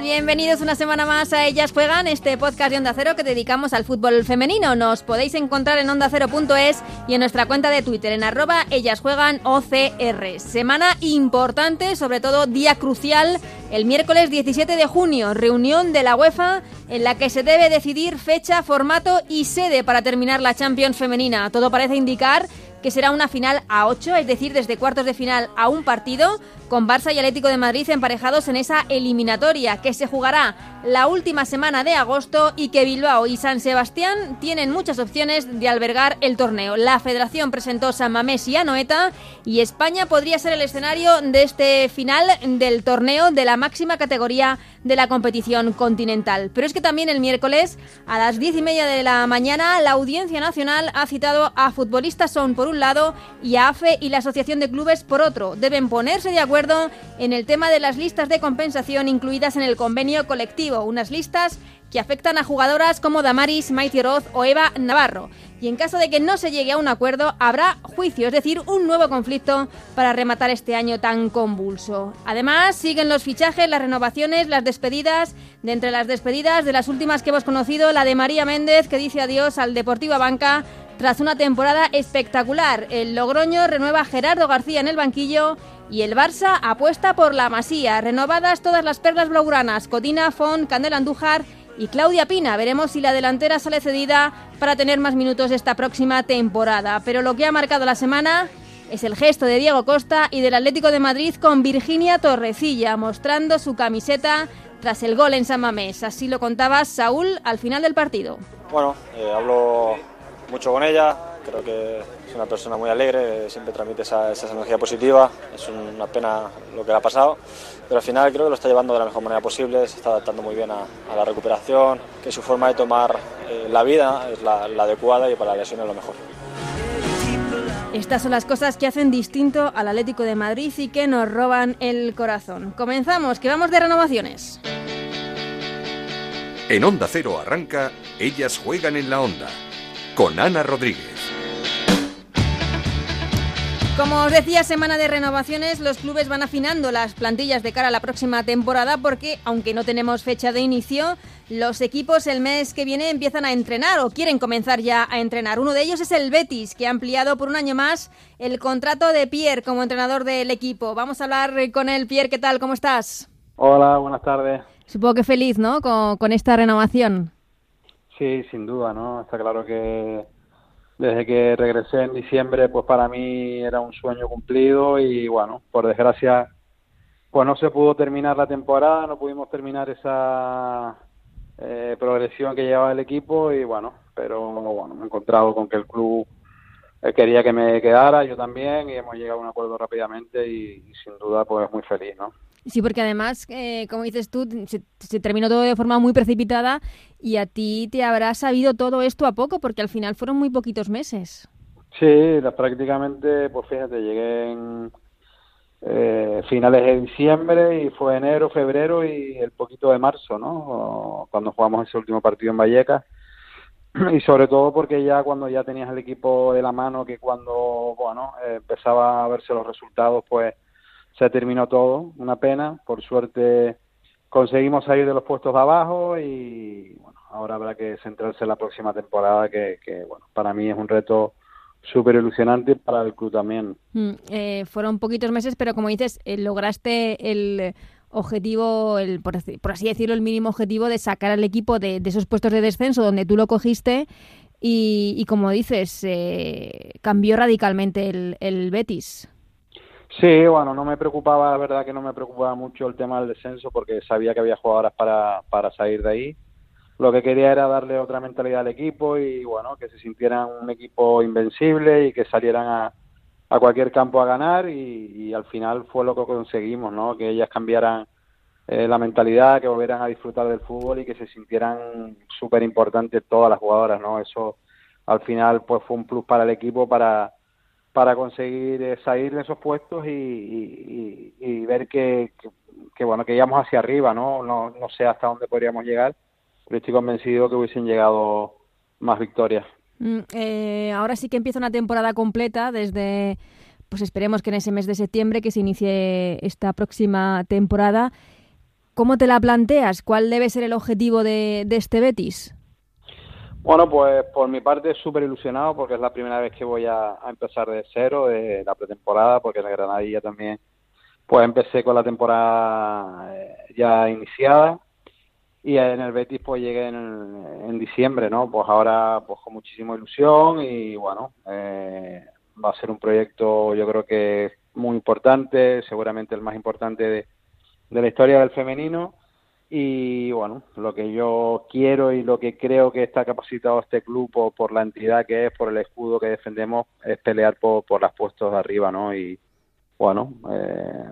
Bienvenidos una semana más a Ellas Juegan, este podcast de Onda Cero que dedicamos al fútbol femenino. Nos podéis encontrar en ondacero.es y en nuestra cuenta de Twitter en arroba Ellas Juegan OCR. Semana importante, sobre todo día crucial, el miércoles 17 de junio, reunión de la UEFA en la que se debe decidir fecha, formato y sede para terminar la Champions femenina. Todo parece indicar que será una final a 8, es decir, desde cuartos de final a un partido, con Barça y Atlético de Madrid emparejados en esa eliminatoria, que se jugará la última semana de agosto y que Bilbao y San Sebastián tienen muchas opciones de albergar el torneo. La federación presentó San Mamés y Anoeta y España podría ser el escenario de este final del torneo de la máxima categoría de la competición continental. Pero es que también el miércoles a las diez y media de la mañana la Audiencia Nacional ha citado a futbolistas son por un lado y a AFE y la Asociación de Clubes por otro. Deben ponerse de acuerdo en el tema de las listas de compensación incluidas en el convenio colectivo, unas listas que afectan a jugadoras como Damaris, Maite Roth o Eva Navarro. Y en caso de que no se llegue a un acuerdo, habrá juicio, es decir, un nuevo conflicto para rematar este año tan convulso. Además, siguen los fichajes, las renovaciones, las despedidas. De entre las despedidas, de las últimas que hemos conocido, la de María Méndez, que dice adiós al Deportivo Banca tras una temporada espectacular. El Logroño renueva a Gerardo García en el banquillo y el Barça apuesta por la Masía. Renovadas todas las perlas blaugranas, Codina, Font, Candela Andújar y Claudia Pina. Veremos si la delantera sale cedida para tener más minutos esta próxima temporada. Pero lo que ha marcado la semana es el gesto de Diego Costa y del Atlético de Madrid con Virginia Torrecilla, mostrando su camiseta tras el gol en San Mamés. Así lo contaba Saúl al final del partido. Bueno, eh, hablo mucho con ella, creo que es una persona muy alegre, siempre transmite esa, esa energía positiva, es una pena lo que le ha pasado, pero al final creo que lo está llevando de la mejor manera posible, se está adaptando muy bien a, a la recuperación, que su forma de tomar eh, la vida es la, la adecuada y para la lesión es lo mejor. Estas son las cosas que hacen distinto al Atlético de Madrid y que nos roban el corazón. Comenzamos, que vamos de renovaciones. En Onda Cero arranca Ellas juegan en la onda con Ana Rodríguez. Como os decía, semana de renovaciones, los clubes van afinando las plantillas de cara a la próxima temporada porque, aunque no tenemos fecha de inicio, los equipos el mes que viene empiezan a entrenar o quieren comenzar ya a entrenar. Uno de ellos es el Betis, que ha ampliado por un año más el contrato de Pierre como entrenador del equipo. Vamos a hablar con él. Pierre, ¿qué tal? ¿Cómo estás? Hola, buenas tardes. Supongo que feliz, ¿no? Con, con esta renovación. Sí, sin duda, ¿no? Está claro que desde que regresé en diciembre, pues para mí era un sueño cumplido y bueno, por desgracia, pues no se pudo terminar la temporada, no pudimos terminar esa eh, progresión que llevaba el equipo y bueno, pero bueno, me he encontrado con que el club eh, quería que me quedara, yo también, y hemos llegado a un acuerdo rápidamente y, y sin duda pues muy feliz, ¿no? Sí, porque además, eh, como dices tú, se, terminó todo de forma muy precipitada y a ti te habrá sabido todo esto a poco, porque al final fueron muy poquitos meses. Sí, prácticamente, pues fíjate, llegué en eh, finales de diciembre y fue enero, febrero y el poquito de marzo, ¿no? Cuando jugamos ese último partido en Vallecas. Y sobre todo porque ya cuando ya tenías el equipo de la mano, que cuando, bueno, eh, empezaba a verse los resultados, pues se terminó todo, una pena, por suerte conseguimos salir de los puestos de abajo y bueno, ahora habrá que centrarse en la próxima temporada que, que bueno, para mí es un reto súper ilusionante para el club también. Mm, eh, fueron poquitos meses, pero como dices, eh, lograste el objetivo, el, por, así decirlo, el mínimo objetivo de sacar al equipo de, esos puestos de descenso donde tú lo cogiste y, y como dices, eh, cambió radicalmente el Betis. Sí, bueno, no me preocupaba, la verdad que no me preocupaba mucho el tema del descenso porque sabía que había jugadoras para, para salir de ahí. Lo que quería era darle otra mentalidad al equipo y bueno, que se sintieran un equipo invencible y que salieran a, a cualquier campo a ganar y, al final fue lo que conseguimos, ¿no? Que ellas cambiaran eh, la mentalidad, que volvieran a disfrutar del fútbol y que se sintieran súper importantes todas las jugadoras, ¿no? Eso al final pues fue un plus para el equipo para para conseguir eh, salir de esos puestos y, ver que, bueno que íbamos hacia arriba no no no sé hasta dónde podríamos llegar pero estoy convencido que hubiesen llegado más victorias. Mm, eh, ahora sí que empieza una temporada completa desde, pues esperemos que en ese mes de septiembre que se inicie esta próxima temporada. ¿Cómo te la planteas? ¿Cuál debe ser el objetivo de, este Betis? Bueno, pues por mi parte súper ilusionado porque es la primera vez que voy a, empezar de cero, de la pretemporada, porque en la Granadilla también pues empecé con la temporada eh, ya iniciada y en el Betis pues llegué en, diciembre, ¿no? Pues ahora pues con muchísima ilusión y bueno, eh, va a ser un proyecto yo creo que muy importante, seguramente el más importante de, la historia del femenino y bueno, lo que yo quiero y lo que creo que está capacitado este club por, la entidad que es, por el escudo que defendemos, es pelear por, por las puestos de arriba, ¿no? Y bueno, eh,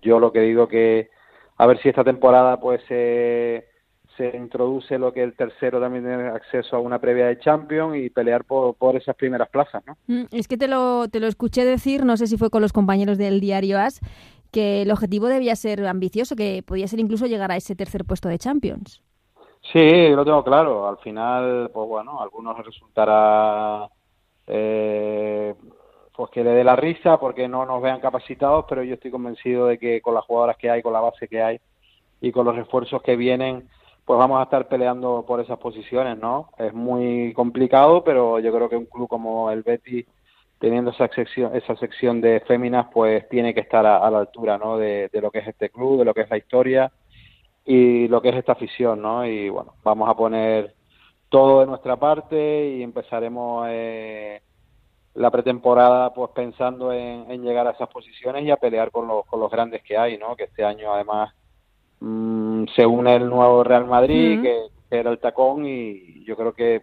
yo lo que digo que a ver si esta temporada pues eh, se introduce lo que el tercero también tiene acceso a una previa de Champions y pelear por, por esas primeras plazas, ¿no? Mm, es que te lo, te lo escuché decir, no sé si fue con los compañeros del diario AS, que el objetivo debía ser ambicioso, que podía ser incluso llegar a ese tercer puesto de Champions. Sí, lo tengo claro. Al final, pues bueno, a algunos resultará eh, pues que le dé la risa porque no nos vean capacitados, pero yo estoy convencido de que con las jugadoras que hay, con la base que hay y con los refuerzos que vienen, pues vamos a estar peleando por esas posiciones, ¿no? Es muy complicado, pero yo creo que un club como el Betis, teniendo esa sección, esa sección de féminas, pues tiene que estar a, la altura, ¿no? De, lo que es este club, de lo que es la historia y lo que es esta afición, ¿no? Y bueno, vamos a poner todo de nuestra parte y empezaremos eh, la pretemporada pues pensando en, en, llegar a esas posiciones y a pelear con los, con los grandes que hay, ¿no? Que este año además Mm, se une el nuevo Real Madrid, que, era el tacón, y yo creo que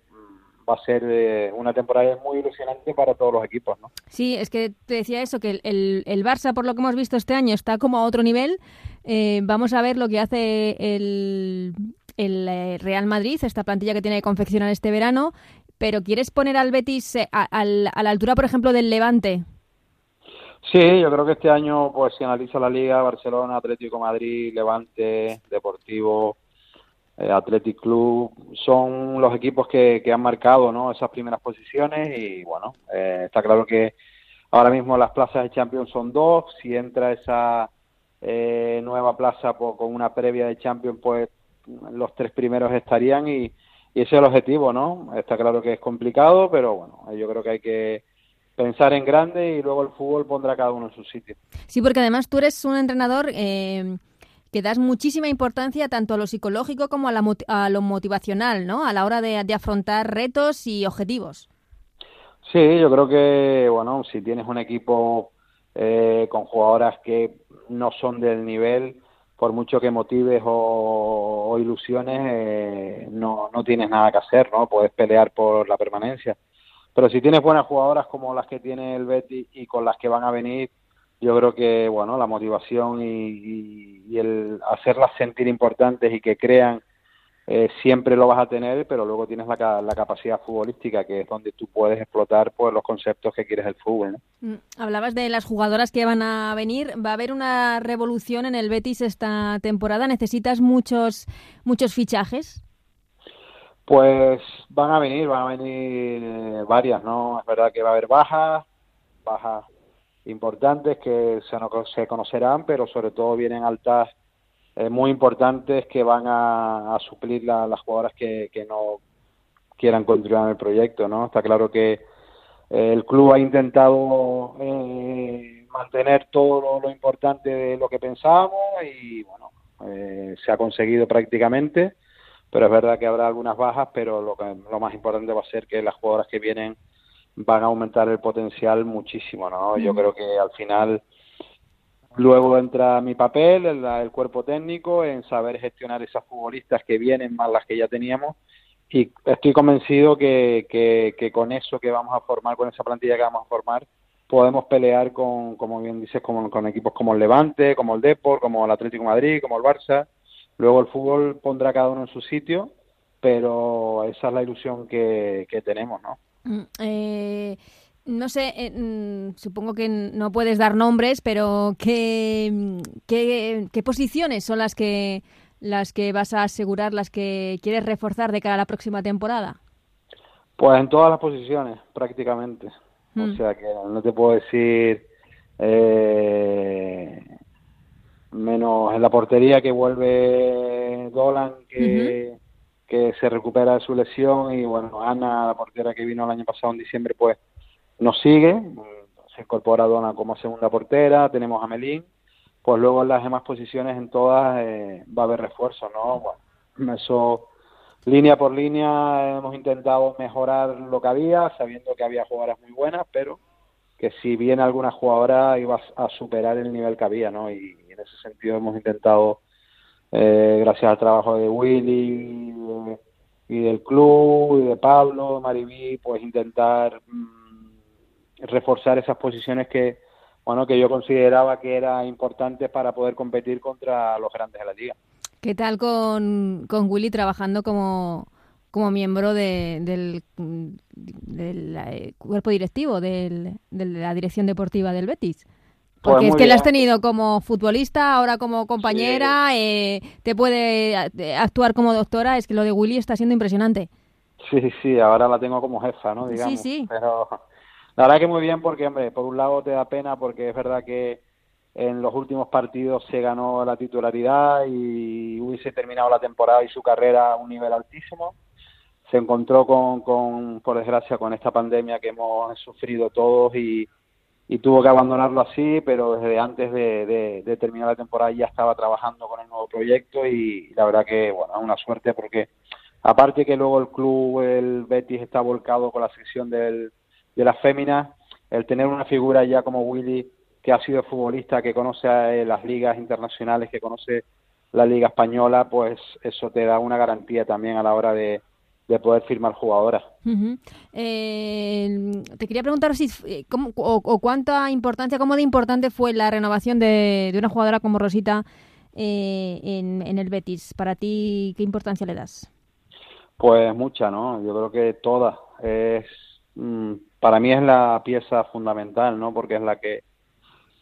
va a ser eh, una temporada muy ilusionante para todos los equipos, ¿no? Sí, es que te decía eso, que el, el Barça, por lo que hemos visto este año, está como a otro nivel. Eh, vamos a ver lo que hace el, el eh, Real Madrid, esta plantilla que tiene que confeccionar este verano. Pero ¿quieres poner al Betis a, a la altura, por ejemplo, del Levante? Sí, yo creo que este año, pues si analiza la liga, Barcelona, Atlético Madrid, Levante, Deportivo, Athletic Club, son los equipos que, han marcado ¿no? esas primeras posiciones y bueno, eh, está claro que ahora mismo las plazas de Champions son dos, si entra esa eh, nueva plaza con una previa de Champions, pues los tres primeros estarían y, ese es el objetivo, ¿no? Está claro que es complicado, pero bueno, yo creo que hay que pensar en grande y luego el fútbol pondrá cada uno en su sitio. Sí, porque además tú eres un entrenador eh, que das muchísima importancia tanto a lo psicológico como a, la, a lo motivacional, ¿no? A la hora de, afrontar retos y objetivos. Sí, yo creo que, bueno, si tienes un equipo eh, con jugadoras que no son del nivel, por mucho que motives o, ilusiones, eh, no, no tienes nada que hacer, ¿no? Puedes pelear por la permanencia. Pero si tienes buenas jugadoras como las que tiene el Betis y con las que van a venir, yo creo que bueno la motivación y, el hacerlas sentir importantes y que crean eh, siempre lo vas a tener, pero luego tienes la, la, capacidad futbolística, que es donde tú puedes explotar pues, los conceptos que quieres del fútbol. Mm, hablabas de las jugadoras que van a venir. ¿Va a haber una revolución en el Betis esta temporada? ¿Necesitas muchos, muchos fichajes? Pues van a venir, van a venir eh, varias, ¿no? Es verdad que va a haber bajas, bajas importantes que se, no, se conocerán, pero sobre todo vienen altas eh, muy importantes que van a, suplir las jugadoras que, que, no quieran continuar en el proyecto, ¿no? Está claro que eh, el club ha intentado mantener todo lo, importante de lo que pensábamos y, bueno, se ha conseguido prácticamente pero es verdad que habrá algunas bajas, pero lo, lo más importante va a ser que las jugadoras que vienen van a aumentar el potencial muchísimo, ¿no? Yo creo que al final luego entra mi papel, el, el, cuerpo técnico, en saber gestionar esas futbolistas que vienen más las que ya teníamos y estoy convencido que, que, que con eso que vamos a formar, con esa plantilla que vamos a formar, podemos pelear con, como bien dices, con, con equipos como el Levante, como el Deport, como el Atlético Madrid, como el Barça, Luego el fútbol pondrá cada uno en su sitio, pero esa es la ilusión que, tenemos, ¿no? Mm, eh, no sé, eh, mm, supongo que no puedes dar nombres, pero ¿qué, qué, posiciones son las que las que vas a asegurar, las que quieres reforzar de cara a la próxima temporada? Pues en todas las posiciones, prácticamente. O mm. sea que no te puedo decir eh, menos en la portería que vuelve Dolan, que, que se recupera de su lesión y bueno, Ana, la portera que vino el año pasado en diciembre, pues nos sigue, se incorpora Dolan como segunda portera, tenemos a Melín, pues luego en las demás posiciones en todas eh, va a haber refuerzos, ¿no? Eso línea por línea hemos intentado mejorar lo que había, sabiendo que había jugadoras muy buenas, pero que si bien alguna jugadora iba a superar el nivel que había, ¿no? Y, en ese sentido hemos intentado, eh, gracias al trabajo de Willy y del club y de Pablo, Maribí, pues intentar mm, reforzar esas posiciones que, bueno, que yo consideraba que era importante para poder competir contra los grandes de la liga. ¿Qué tal con, con Willy trabajando como, como miembro del, del, eh, cuerpo directivo de la dirección deportiva del Betis? Pues Porque es que la has tenido como futbolista, ahora como compañera, eh, te puede eh, actuar como doctora. Es que lo de Willy está siendo impresionante. Sí, sí, ahora la tengo como jefa, ¿no? Digamos. Sí, sí. Pero la verdad que muy bien porque, hombre, por un lado te da pena porque es verdad que en los últimos partidos se ganó la titularidad y hubiese terminado la temporada y su carrera a un nivel altísimo. Se encontró con, con por desgracia, con esta pandemia que hemos sufrido todos y, y tuvo que abandonarlo así, pero desde antes de, terminar la temporada ya estaba trabajando con el nuevo proyecto y, la verdad que, bueno, una suerte porque aparte que luego el club, el Betis está volcado con la sección de las féminas, el tener una figura ya como Willy que ha sido futbolista, que conoce eh, las ligas internacionales, que conoce la liga española, pues eso te da una garantía también a la hora de, poder firmar jugadoras. Eh, te quería preguntar si eh, cómo, o, cuánta importancia, cómo de importante fue la renovación de, de una jugadora como Rosita en, en, el Betis. Para ti, ¿qué importancia le das? Pues mucha, ¿no? Yo creo que toda. Es, mm, para mí es la pieza fundamental, ¿no? Porque es la que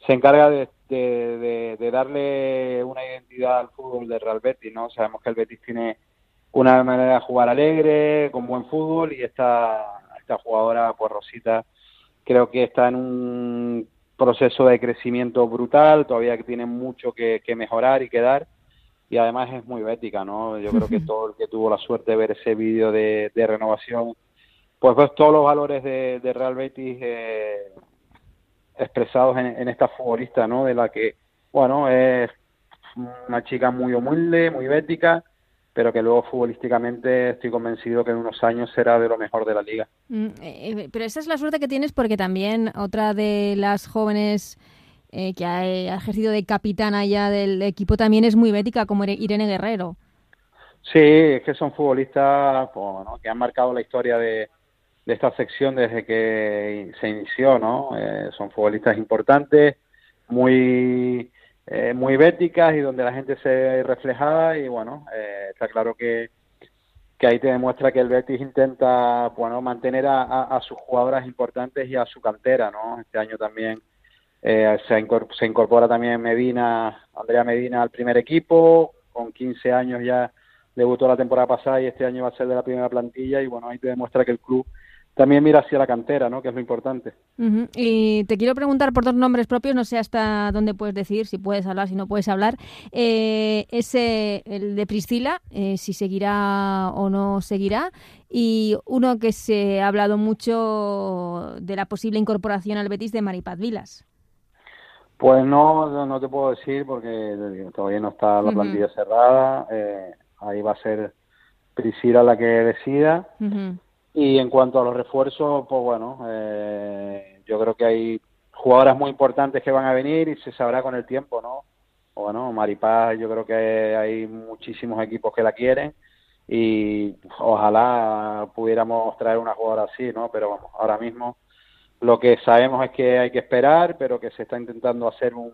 se encarga de, de, darle una identidad al fútbol de Real Betis, ¿no? Sabemos que el Betis tiene una manera de jugar alegre, con buen fútbol y esta, esta jugadora, pues Rosita, creo que está en un proceso de crecimiento brutal, todavía que tiene mucho que, mejorar y que dar y además es muy bética, ¿no? Yo creo que todo el que tuvo la suerte de ver ese vídeo de, renovación, pues ves todos los valores de, de Real Betis eh, expresados en, esta futbolista, ¿no? De la que, bueno, es una chica muy humilde, muy bética, pero que luego futbolísticamente estoy convencido que en unos años será de lo mejor de la liga. Mm, eh, eh, pero esa es la suerte que tienes porque también otra de las jóvenes eh, que ha, ejercido de capitana ya del equipo también es muy bética, como Irene Guerrero. Sí, es que son futbolistas pues, que han marcado la historia de, de esta sección desde que se inició, ¿no? Eh, son futbolistas importantes, muy eh, muy béticas y donde la gente se ve reflejada y bueno, eh, está claro que, que ahí te demuestra que el Betis intenta, bueno, mantener a, sus jugadoras importantes y a su cantera, ¿no? Este año también se, incorpora, se incorpora también Medina, Andrea Medina al primer equipo, con 15 años ya debutó la temporada pasada y este año va a ser de la primera plantilla y bueno, ahí te demuestra que el club también mira hacia la cantera, ¿no? Que es lo importante. Y te quiero preguntar por dos nombres propios, no sé hasta dónde puedes decir, si puedes hablar, si no puedes hablar. Eh, ese, el de Priscila, eh, si seguirá o no seguirá. Y uno que se ha hablado mucho de la posible incorporación al Betis de Maripaz Vilas. Pues no, no te puedo decir porque todavía no está la plantilla cerrada. Eh, ahí va a ser Priscila la que decida. Y en cuanto a los refuerzos, pues bueno, eh, yo creo que hay jugadoras muy importantes que van a venir y se sabrá con el tiempo, ¿no? Bueno, Maripaz, yo creo que hay muchísimos equipos que la quieren y ojalá pudiéramos traer una jugadora así, ¿no? Pero vamos, ahora mismo lo que sabemos es que hay que esperar, pero que se está intentando hacer un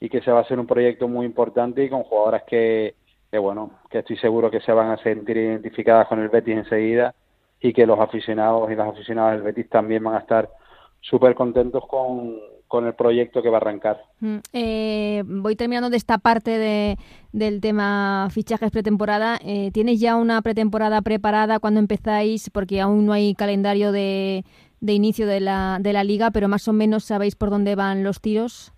y que se va a hacer un proyecto muy importante y con jugadoras que, que bueno, que estoy seguro que se van a sentir identificadas con el Betis enseguida y que los aficionados y las aficionadas del Betis también van a estar súper contentos con, con el proyecto que va a arrancar. Mm, eh, voy terminando de esta parte de, del tema fichajes pretemporada. Eh, ¿Tienes ya una pretemporada preparada cuando empezáis? Porque aún no hay calendario de, de inicio de la, de la liga, pero más o menos sabéis por dónde van los tiros.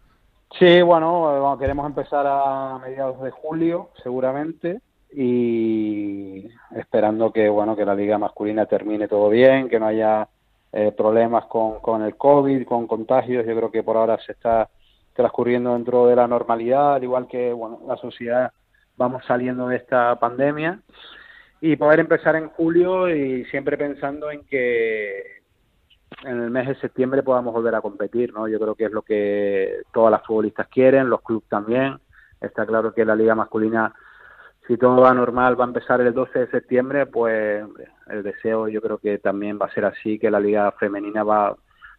Sí, bueno, queremos empezar a mediados de julio, seguramente, y esperando que bueno que la liga masculina termine todo bien, que no haya eh, problemas con, con el COVID, con contagios. Yo creo que por ahora se está transcurriendo dentro de la normalidad, al igual que bueno, la sociedad vamos saliendo de esta pandemia y poder empezar en julio y siempre pensando en que en el mes de septiembre podamos volver a competir, ¿no? Yo creo que es lo que todas las futbolistas quieren, los clubes también. Está claro que la liga masculina si todo va normal, va a empezar el 12 de septiembre, pues el deseo yo creo que también va a ser así, que la liga femenina va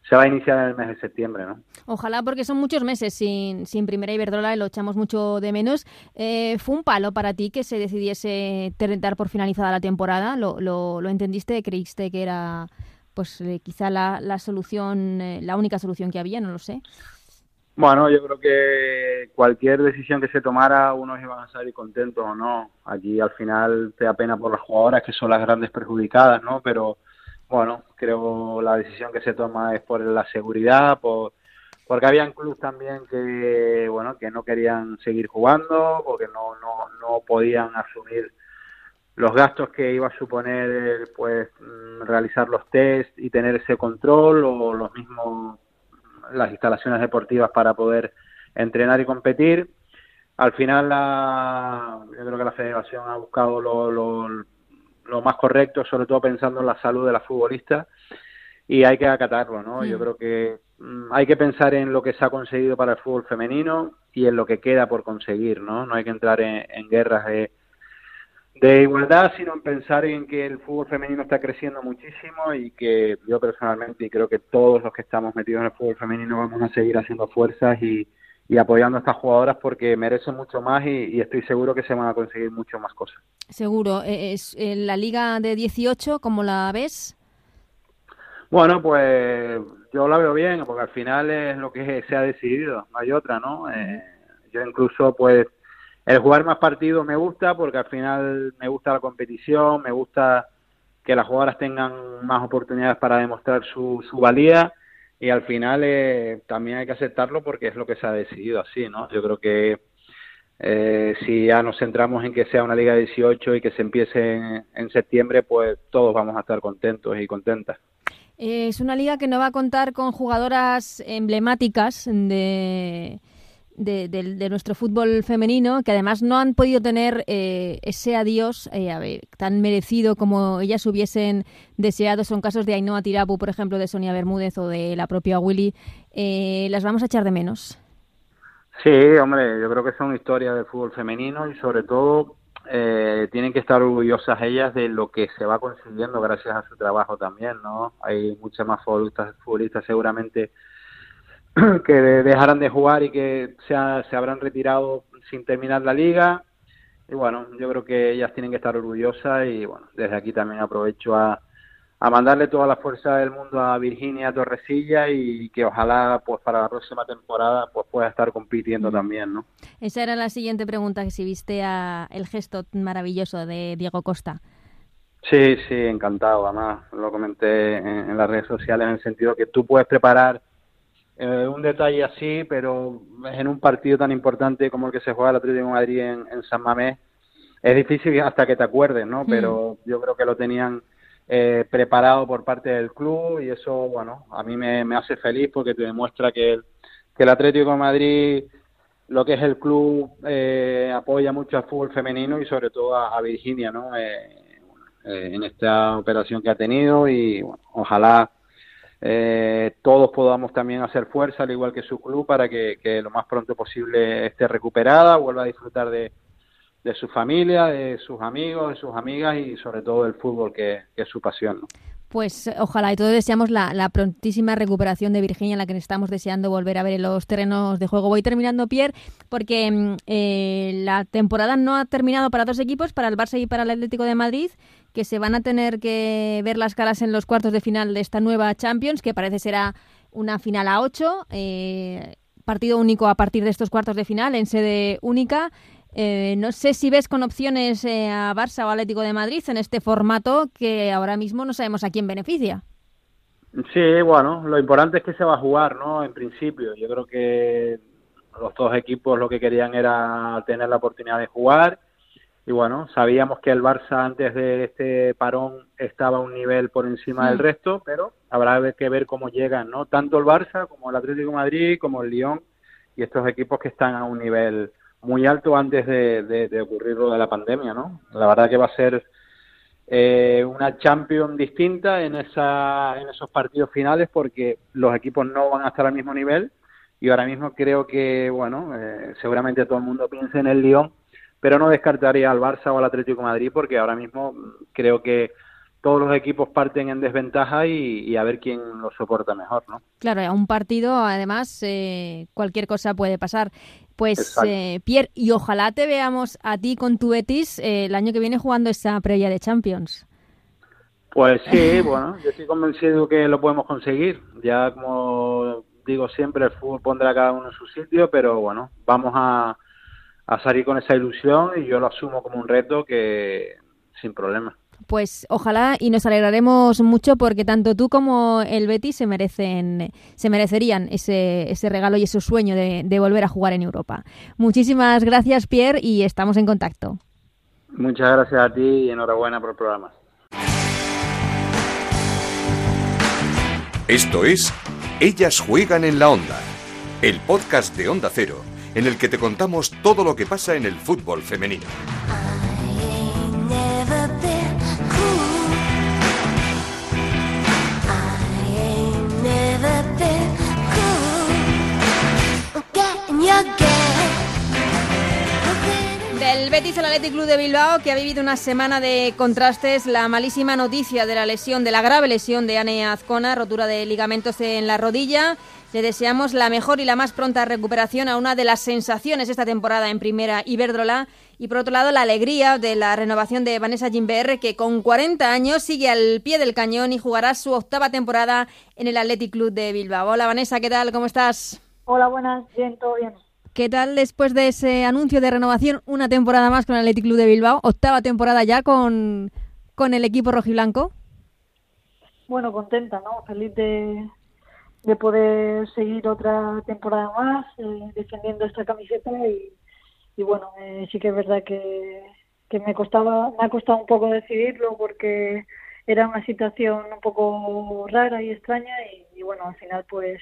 se va a iniciar en el mes de septiembre, ¿no? Ojalá, porque son muchos meses sin, sin Primera Iberdrola y lo echamos mucho de menos. Eh, ¿Fue un palo para ti que se decidiese dar por finalizada la temporada? ¿Lo, lo, entendiste? ¿Creíste que era pues eh, quizá la, la solución, eh, la única solución que había? No lo sé. Bueno, yo creo que cualquier decisión que se tomara, unos iban a salir contentos o no. Aquí al final te da pena por las jugadoras que son las grandes perjudicadas, ¿no? Pero bueno, creo la decisión que se toma es por la seguridad, por porque había clubes también que bueno que no querían seguir jugando porque no no no podían asumir los gastos que iba a suponer pues mm, realizar los test y tener ese control o los mismos las instalaciones deportivas para poder entrenar y competir. Al final, la, yo creo que la federación ha buscado lo, lo, más correcto, sobre todo pensando en la salud de las futbolistas, y hay que acatarlo, ¿no? Yo creo que mm, hay que pensar en lo que se ha conseguido para el fútbol femenino y en lo que queda por conseguir, ¿no? No hay que entrar en, en guerras de de igualdad, sino en pensar en que el fútbol femenino está creciendo muchísimo y que yo personalmente y creo que todos los que estamos metidos en el fútbol femenino vamos a seguir haciendo fuerzas y, apoyando a estas jugadoras porque merecen mucho más y, estoy seguro que se van a conseguir mucho más cosas. Seguro. Eh, es en la liga de 18, ¿cómo la ves? Bueno, pues yo la veo bien porque al final es lo que se ha decidido, no hay otra, ¿no? Eh, yo incluso pues el jugar más partidos me gusta porque al final me gusta la competición, me gusta que las jugadoras tengan más oportunidades para demostrar su, su valía y al final eh, también hay que aceptarlo porque es lo que se ha decidido así, ¿no? Yo creo que eh, si ya nos centramos en que sea una liga de 18 y que se empiece en, en septiembre, pues todos vamos a estar contentos y contentas. Es una liga que no va a contar con jugadoras emblemáticas de de, nuestro fútbol femenino, que además no han podido tener eh, ese adiós eh, tan merecido como ellas hubiesen deseado. Son casos de Ainhoa Tirapu, por ejemplo, de Sonia Bermúdez o de la propia Willy. Eh, ¿Las vamos a echar de menos? Sí, hombre, yo creo que son historias del fútbol femenino y sobre todo tienen que estar orgullosas ellas de lo que se va consiguiendo gracias a su trabajo también, ¿no? Hay muchas más futbolistas, futbolistas seguramente que dejaran de jugar y que se, se habrán retirado sin terminar la liga. Y bueno, yo creo que ellas tienen que estar orgullosas y bueno, desde aquí también aprovecho a, a mandarle toda la fuerza del mundo a Virginia Torresilla y que ojalá pues para la próxima temporada pues pueda estar compitiendo también, ¿no? Esa era la siguiente pregunta que si viste a el gesto maravilloso de Diego Costa. Sí, sí, encantado. Además, lo comenté en las redes sociales en el sentido que tú puedes preparar eh, un detalle así, pero en un partido tan importante como el que se juega el Atlético de Madrid en, San Mamés, es difícil hasta que te acuerdes, ¿no? Hmm. Pero yo creo que lo tenían eh, preparado por parte del club y eso, bueno, a mí me, hace feliz porque te demuestra que el, que el Atlético de Madrid, lo que es el club, eh, apoya mucho al fútbol femenino y sobre todo a, Virginia, ¿no? en esta operación que ha tenido y bueno, ojalá eh, todos podamos también hacer fuerza, al igual que su club, para que, lo más pronto posible esté recuperada, vuelva a disfrutar de, su familia, de sus amigos, de sus amigas y sobre todo del fútbol, que, es su pasión. Pues ojalá y todos deseamos la, prontísima recuperación de Virginia, la que estamos deseando volver a ver en los terrenos de juego. Voy terminando, Pierre, porque mm, eh, la temporada no ha terminado para dos equipos, para el Barça y para el Atlético de Madrid que se van a tener que ver las caras en los cuartos de final de esta nueva Champions, que parece será una final a ocho, eh, partido único a partir de estos cuartos de final en sede única. Eh, no sé si ves con opciones eh, a Barça o Atlético de Madrid en este formato que ahora mismo no sabemos a quién beneficia. Sí, bueno, lo importante es que se va a jugar, ¿no? En principio, yo creo que los dos equipos lo que querían era tener la oportunidad de jugar y bueno, sabíamos que el Barça antes de este parón estaba a un nivel por encima del resto, pero habrá que ver cómo llegan, ¿no? Tanto el Barça como el Atlético de Madrid, como el Lyon y estos equipos que están a un nivel muy alto antes de, ocurrir lo de la pandemia, ¿no? La verdad que va a ser eh, una Champions distinta en, esa, en esos partidos finales porque los equipos no van a estar al mismo nivel y ahora mismo creo que, bueno, eh, seguramente todo el mundo piensa en el Lyon, pero no descartaría al Barça o al Atlético de Madrid porque ahora mismo creo que todos los equipos parten en desventaja y, a ver quién lo soporta mejor, ¿no? Claro, a un partido, además, eh, cualquier cosa puede pasar. Pues, eh, Pierre, y ojalá te veamos a ti con tu Betis eh, el año que viene jugando esa previa de Champions. Pues sí, bueno, yo estoy convencido que lo podemos conseguir. Ya, como digo siempre, el fútbol pondrá cada uno en su sitio, pero bueno, vamos a, a salir con esa ilusión y yo lo asumo como un reto que sin problema. Pues ojalá y nos alegraremos mucho porque tanto tú como el Betis se merecen, se merecerían ese, ese regalo y ese sueño de, de volver a jugar en Europa. Muchísimas gracias, Pierre, y estamos en contacto. Muchas gracias a ti y enhorabuena por el programa. Esto es Ellas juegan en la onda, el podcast de Onda Cero, en el que te contamos todo lo que pasa en el fútbol femenino. Betis al Athletic Club de Bilbao, que ha vivido una semana de contrastes, la malísima noticia de la lesión, de la grave lesión de Ane Azcona, rotura de ligamentos en la rodilla. Le deseamos la mejor y la más pronta recuperación a una de las sensaciones esta temporada en Primera Iberdrola. Y por otro lado, la alegría de la renovación de Vanessa Gimber, que con 40 años sigue al pie del cañón y jugará su octava temporada en el Athletic Club de Bilbao. Hola Vanessa, ¿qué tal? ¿Cómo estás? Hola, buenas, bien, todo bien. ¿Qué tal después de ese anuncio de renovación? Una temporada más con el Athletic Club de Bilbao, octava temporada ya con, con el equipo rojiblanco. Bueno, contenta, ¿no? Feliz de, de poder seguir otra temporada más eh, defendiendo esta camiseta y, bueno, eh, sí que es verdad que, que me costaba, me ha costado un poco decidirlo porque era una situación un poco rara y extraña y bueno, al final pues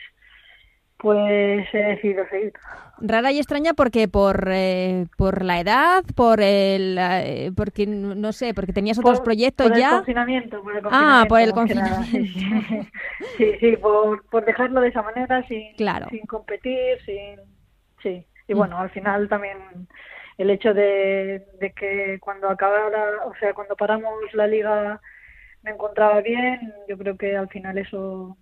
pues he decidido seguir. Rara y extraña porque por eh, por la edad, por el eh, porque no sé, porque tenías otros proyectos por ya. El confinamiento, por el ah, confinamiento. por el que confinamiento. Sí, sí, sí, por, por dejarlo de esa manera sin, Claro. sin competir, sin sí. Y bueno, al final también el hecho de, de que cuando acabara, o sea, cuando paramos la liga me encontraba bien, yo creo que al final eso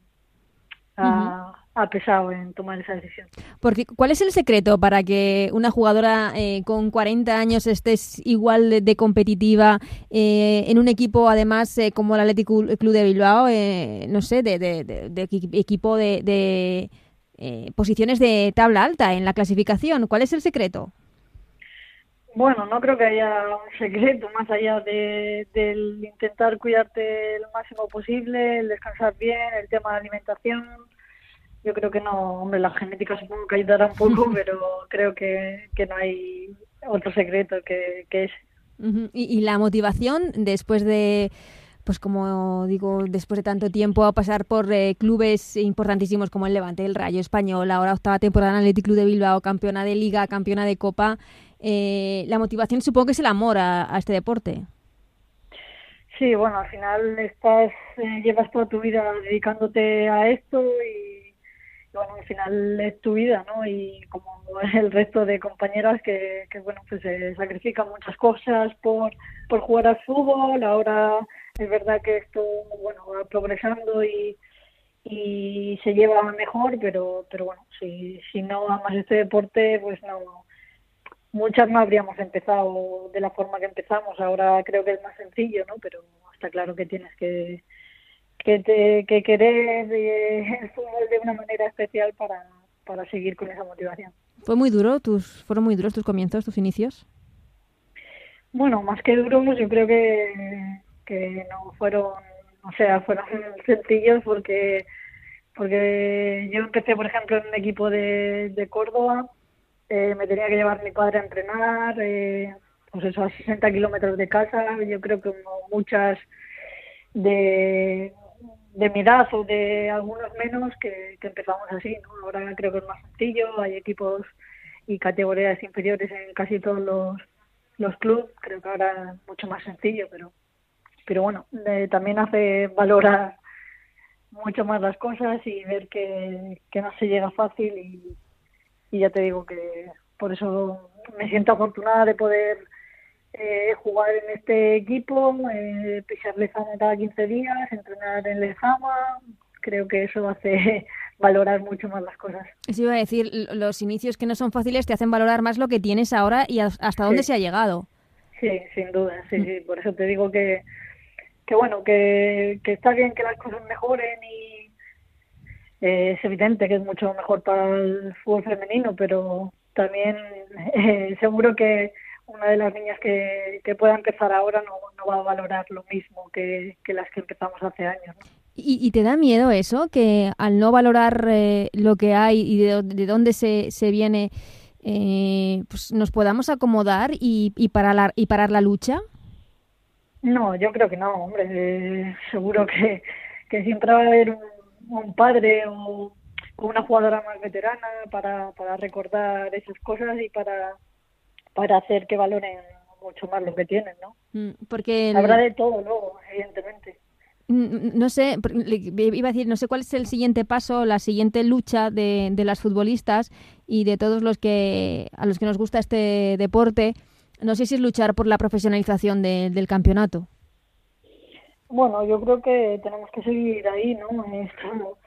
ha, ha pesado en tomar esa decisión. Porque, ¿cuál es el secreto para que una jugadora eh, con 40 años estés igual de, de competitiva eh, en un equipo, además, eh, como el Athletic Club de Bilbao, eh, no sé, de, de- de- de equi- equipo de, posiciones de tabla alta en la clasificación? ¿Cuál es el secreto? Bueno, no creo que haya un secreto más allá de, del intentar cuidarte lo máximo posible, el descansar bien, el tema de alimentación. Yo creo que no, hombre, la genética supongo que ayudará un poco, pero creo que, que no hay otro secreto que, que ese. Y, y la motivación después de, pues como digo, después de tanto tiempo a pasar por eh, clubes importantísimos como el Levante, el Rayo Español, ahora octava temporada en el Athletic Club de Bilbao, campeona de Liga, campeona de Copa, eh, la motivación supongo que es el amor a, a este deporte. Sí, bueno, al final estás, eh, llevas toda tu vida dedicándote a esto y, bueno, al final es tu vida, ¿no? Y como el resto de compañeras que, que bueno, pues se sacrifican muchas cosas por, por jugar al fútbol, ahora es verdad que esto, bueno, va progresando y, y se lleva mejor, pero, pero bueno, si, si no amas este deporte, pues no, muchas no habríamos empezado de la forma que empezamos. Ahora creo que es más sencillo, ¿no? Pero está claro que tienes que, que, te, que querer eh, el fútbol de una manera especial para, para seguir con esa motivación. ¿Fue muy duro? Tus, ¿Fueron muy duros tus comienzos, tus inicios? Bueno, más que duros, yo creo que, que no fueron, o sea, fueron sencillos porque porque yo empecé, por ejemplo, en un equipo de, de Córdoba, eh, me tenía que llevar mi padre a entrenar, eh, pues eso, a 60 kilómetros de casa, yo creo que muchas de, de mi edad o de algunos menos que, empezamos así, ¿no? Ahora creo que es más sencillo, hay equipos y categorías inferiores en casi todos los, los clubes, creo que ahora es mucho más sencillo, pero pero bueno, eh, también hace valorar mucho más las cosas y ver que, que no se llega fácil y ya te digo que por eso me siento afortunada de poder eh, jugar en este equipo, eh, pisar Lezama cada 15 días, entrenar en Lezama. Creo que eso hace valorar mucho más las cosas. Eso iba a decir, los inicios que no son fáciles te hacen valorar más lo que tienes ahora y hasta dónde se ha llegado. Sí, sin duda, sí, sí. Por eso te digo que, que bueno, que, que está bien que las cosas mejoren y eh, es evidente que es mucho mejor para el fútbol femenino, pero también eh, seguro que una de las niñas que, que pueda empezar ahora no, no va a valorar lo mismo que, que las que empezamos hace años. ¿no? ¿Y, ¿Y, te da miedo eso? Que al no valorar eh, lo que hay y de, de dónde se, se viene, eh, pues nos podamos acomodar y, y, parar la, y parar la lucha? No, yo creo que no, hombre. Eh, seguro que, que siempre va a haber un, un padre o, o, una jugadora más veterana para, para recordar esas cosas y para, para hacer que valoren mucho más lo que tienen, ¿no? Porque el... habrá de todo luego, evidentemente. No sé, iba a decir, no sé cuál es el siguiente paso, la siguiente lucha de, de las futbolistas y de todos los que a los que nos gusta este deporte. No sé si es luchar por la profesionalización de, del campeonato. Bueno, yo creo que tenemos que seguir ahí, ¿no? Esto,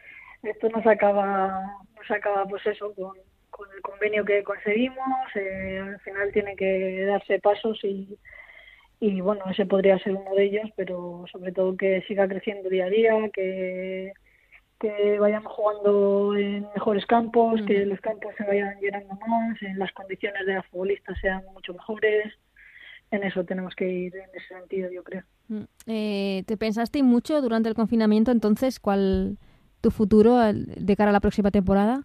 esto nos acaba, nos acaba, pues eso, con, con el convenio que conseguimos. Eh, al final tiene que darse pasos y, y bueno, ese podría ser uno de ellos, pero sobre todo que siga creciendo día a día, que que vayamos jugando en mejores campos, que los campos se vayan llenando más, en las condiciones de las futbolistas sean mucho mejores. En eso tenemos que ir en ese sentido, yo creo. Eh, ¿Te pensaste mucho durante el confinamiento entonces cuál tu futuro de cara a la próxima temporada?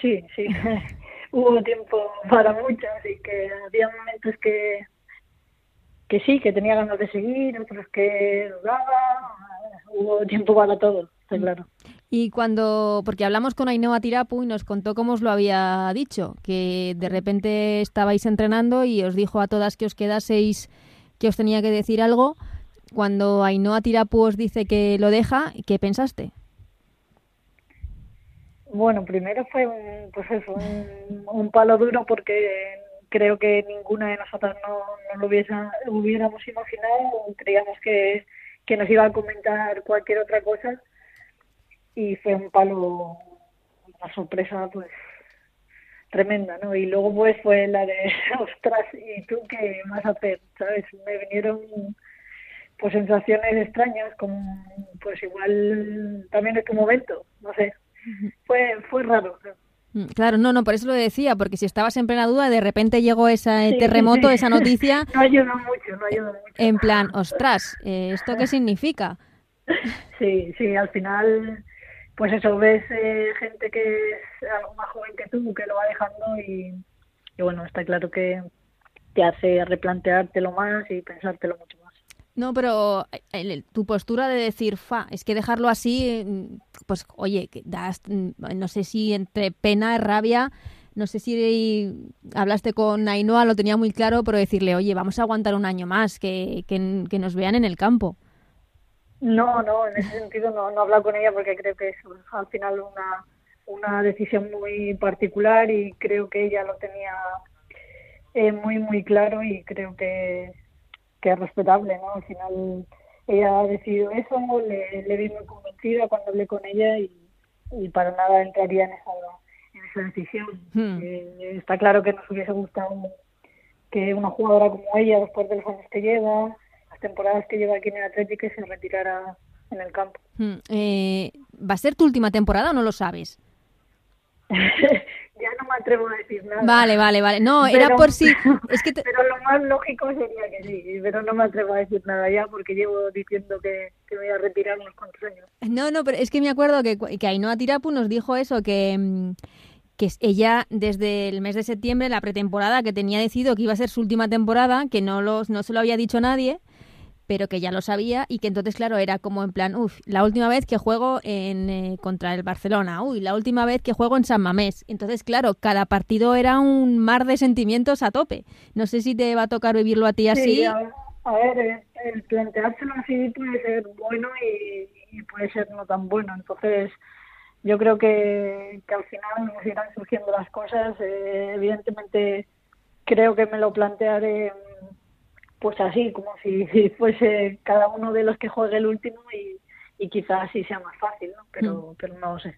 Sí, sí. Hubo tiempo para mucho, así que había momentos que que sí, que tenía ganas de seguir, otros que dudaba. Hubo tiempo para todo está claro. Y cuando, porque hablamos con Ainhoa Tirapu y nos contó cómo os lo había dicho, que de repente estabais entrenando y os dijo a todas que os quedaseis, que os tenía que decir algo. Cuando Ainhoa Tirapu os dice que lo deja, ¿qué pensaste? Bueno, primero fue un, pues eso, un, un palo duro porque creo que ninguna de nosotras no, no lo hubiese, hubiéramos imaginado, creíamos que, que nos iba a comentar cualquier otra cosa y fue un palo, una sorpresa pues tremenda, ¿no? Y luego pues fue la de, ostras, ¿y tú qué vas a hacer? ¿Sabes? Me vinieron pues sensaciones extrañas, como pues igual también es tu momento, no sé. Fue, fue raro. Mm, claro, no, no, por eso lo decía, porque si estabas en plena duda, de repente llegó ese sí, terremoto, sí. esa noticia. No ayudó mucho, no ayudó mucho. En plan, ostras, ¿esto qué significa? Sí, sí, al final pues eso, ves eh, gente que es algo más joven que tú, que lo va dejando y, y bueno, está claro que te hace replanteártelo más y pensártelo mucho. No, pero el, tu postura de decir, fa, es que dejarlo así, pues oye, das, no sé si entre pena, rabia, no sé si hablaste con Ainhoa, lo tenía muy claro, pero decirle, oye, vamos a aguantar un año más, que, que, que nos vean en el campo. No, no, en ese sentido no, no he hablado con ella porque creo que es al final una, una decisión muy particular y creo que ella lo tenía eh, muy, muy claro y creo que, que es respetable, ¿no? Al final ella ha decidido eso, le, le vi muy convencida cuando hablé con ella y, y para nada entraría en esa, en esa decisión. Hmm. Eh, está claro que nos hubiese gustado que una jugadora como ella, después de los años que lleva, temporadas que lleva aquí en el Atlético se retirara en el campo. Mm, eh, ¿Va a ser tu última temporada o no lo sabes? ya no me atrevo a decir nada. Vale, vale, vale. No, era por si... Es que Pero lo más lógico sería que sí, pero no me atrevo a decir nada ya porque llevo diciendo que, que me voy a retirar unos cuantos años. No, no, pero es que me acuerdo que, que Ainhoa Tirapu nos dijo eso, que, mm, que ella desde el mes de septiembre, la pretemporada, que tenía decidido que iba a ser su última temporada, que no, los, no se lo había dicho nadie, pero que ya lo sabía y que entonces, claro, era como en plan, uff, la última vez que juego en, eh, contra el Barcelona, uy, la última vez que juego en San Mamés. Entonces, claro, cada partido era un mar de sentimientos a tope. No sé si te va a tocar vivirlo a ti así. Sí, a, a ver, el, el planteárselo así puede ser bueno y, y, puede ser no tan bueno. Entonces, yo creo que, que al final nos irán surgiendo las cosas. Eh, evidentemente, creo que me lo plantearé pues así, como si, si, fuese cada uno de los que juegue el último y, y quizás así sea más fácil, ¿no? Pero, mm. pero no lo sé.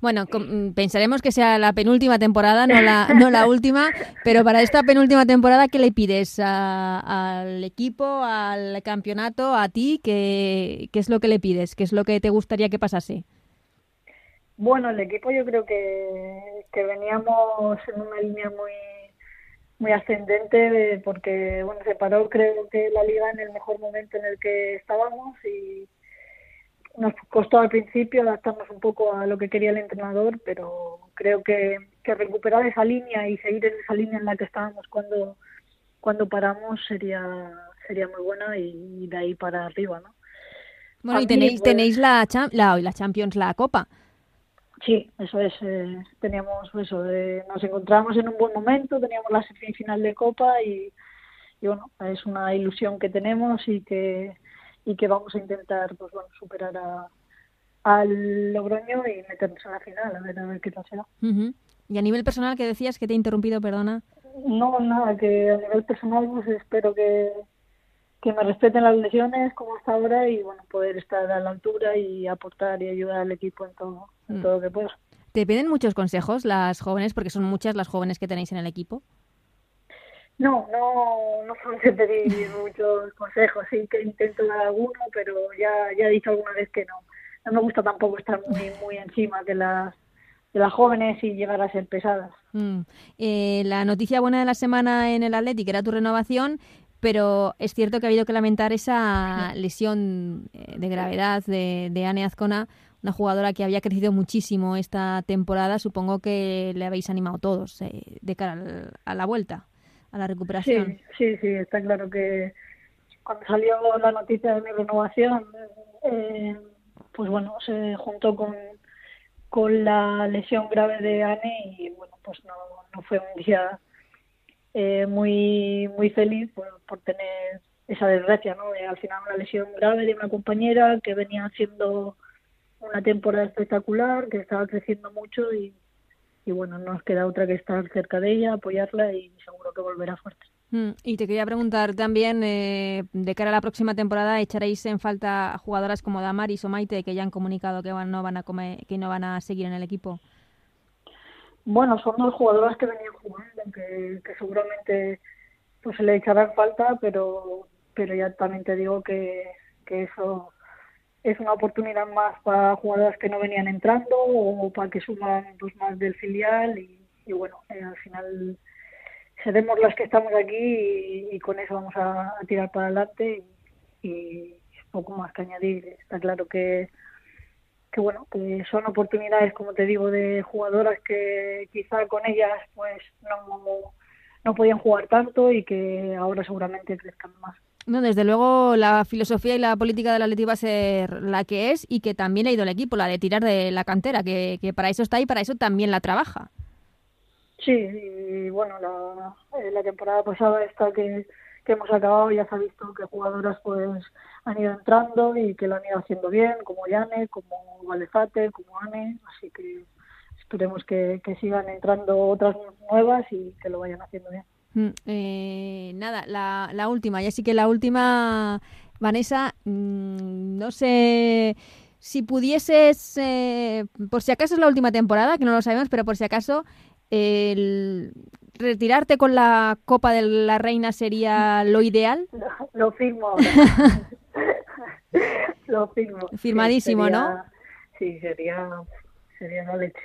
Bueno, pensaremos que sea la penúltima temporada, no la, no la última, pero para esta penúltima temporada, ¿qué le pides a, al equipo, al campeonato, a ti? ¿Qué, ¿Qué es lo que le pides? ¿Qué es lo que te gustaría que pasase? Bueno, el equipo yo creo que, que veníamos en una línea muy muy ascendente porque bueno se paró creo que la liga en el mejor momento en el que estábamos y nos costó al principio adaptarnos un poco a lo que quería el entrenador pero creo que, que recuperar esa línea y seguir en esa línea en la que estábamos cuando cuando paramos sería sería muy buena y, de ahí para arriba no bueno y tenéis pues, tenéis la, la la Champions la Copa Sí, eso es. Eh, teníamos eso. Eh, nos encontramos en un buen momento, teníamos la semifinal de Copa y, y, bueno, es una ilusión que tenemos y que y que vamos a intentar pues bueno superar a, al Logroño y meternos a la final a ver a ver qué tal será. Uh -huh. Y a nivel personal que decías que te he interrumpido, perdona. No, nada, que a nivel personal pues espero que que me respeten las lesiones como hasta ahora y bueno poder estar a la altura y aportar y ayudar al equipo en todo, en mm. todo lo que pueda. ¿Te piden muchos consejos las jóvenes? Porque son muchas las jóvenes que tenéis en el equipo. No, no, no son de pedir muchos consejos, sí que intento dar alguno, pero ya, ya he dicho alguna vez que no. No me gusta tampoco estar muy, muy encima de las, de las jóvenes y llegar a ser pesadas. Mm. Eh, la noticia buena de la semana en el Atlético era tu renovación pero es cierto que ha habido que lamentar esa lesión eh, de gravedad de, de Anne Azcona, una jugadora que había crecido muchísimo esta temporada. Supongo que le habéis animado todos eh, de cara a la vuelta, a la recuperación. Sí, sí, sí, está claro que cuando salió la noticia de mi renovación, eh, pues bueno, se juntó con, con la lesión grave de Anne y bueno, pues no, no fue un día eh, muy muy feliz por, por tener esa desgracia, ¿no? al final una lesión grave de una compañera que venía haciendo una temporada espectacular, que estaba creciendo mucho y, y bueno, no nos queda otra que estar cerca de ella, apoyarla y seguro que volverá fuerte. Mm, y te quería preguntar también, eh, de cara a la próxima temporada, ¿echaréis en falta a jugadoras como Damaris o Maite que ya han comunicado que van, no van a comer, que no van a seguir en el equipo? Bueno, son dos jugadoras que venían jugando, que, seguramente pues se le echarán falta, pero pero ya también te digo que, que eso es una oportunidad más para jugadoras que no venían entrando o para que suman dos más del filial y, y bueno, eh, al final seremos las que estamos aquí y, con eso vamos a, tirar para adelante y poco más que añadir. Está claro que que bueno, que son oportunidades, como te digo, de jugadoras que quizá con ellas pues no, no podían jugar tanto y que ahora seguramente crezcan más. No, desde luego la filosofía y la política del Atleti va a ser la que es y que también ha ido el equipo, la de tirar de la cantera, que, que para eso está y para eso también la trabaja. Sí, y bueno, la, eh, la temporada pasada está que que hemos acabado ya se ha visto que jugadoras pues han ido entrando y que lo han ido haciendo bien, como Yane, como Valefate, como Ane, así que esperemos que, que, sigan entrando otras nuevas y que lo vayan haciendo bien. Mm, eh, nada, la, la última, ya sí que la última, Vanessa, mmm, no sé si pudieses, eh, por si acaso es la última temporada, que no lo sabemos, pero por si acaso, el, retirarte con la Copa de la Reina sería lo ideal? Lo, lo firmo ahora. lo firmo. Firmadísimo, ¿no? Sí, sería, sería la leche.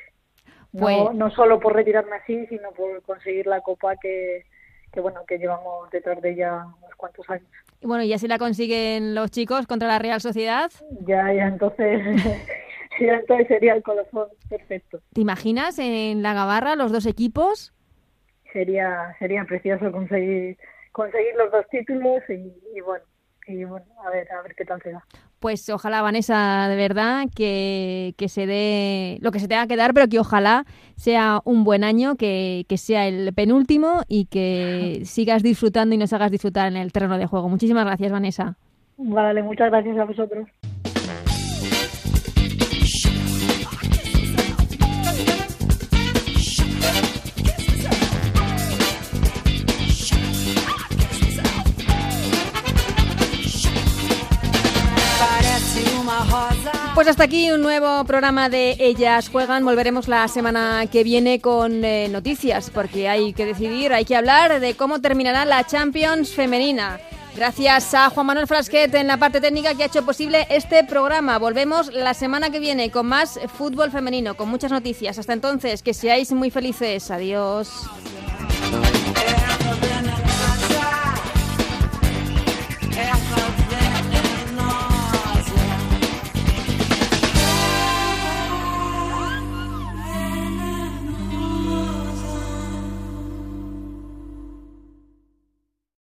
No, pues no solo por retirarme así, sino por conseguir la copa que, que bueno, que llevamos detrás de ella unos cuantos años. Y bueno, ¿y así la consiguen los chicos contra la Real Sociedad? Ya, ya, entonces, ya entonces sería el colofón perfecto. ¿Te imaginas en la Gabarra los dos equipos? Sería, sería precioso conseguir, conseguir los dos títulos y bueno, y bueno, a ver, a ver qué tal se da. Pues ojalá, Vanessa, de verdad, que, que, se dé lo que se tenga que dar, pero que ojalá sea un buen año, que, que sea el penúltimo y que sigas disfrutando y nos hagas disfrutar en el terreno de juego. Muchísimas gracias, Vanessa. Vale, muchas gracias a vosotros. Pues hasta aquí un nuevo programa de Ellas Juegan. Volveremos la semana que viene con eh, noticias, porque hay que decidir, hay que hablar de cómo terminará la Champions femenina. Gracias a Juan Manuel Frasquet en la parte técnica que ha hecho posible este programa. Volvemos la semana que viene con más fútbol femenino, con muchas noticias. Hasta entonces, que seáis muy felices. Adiós.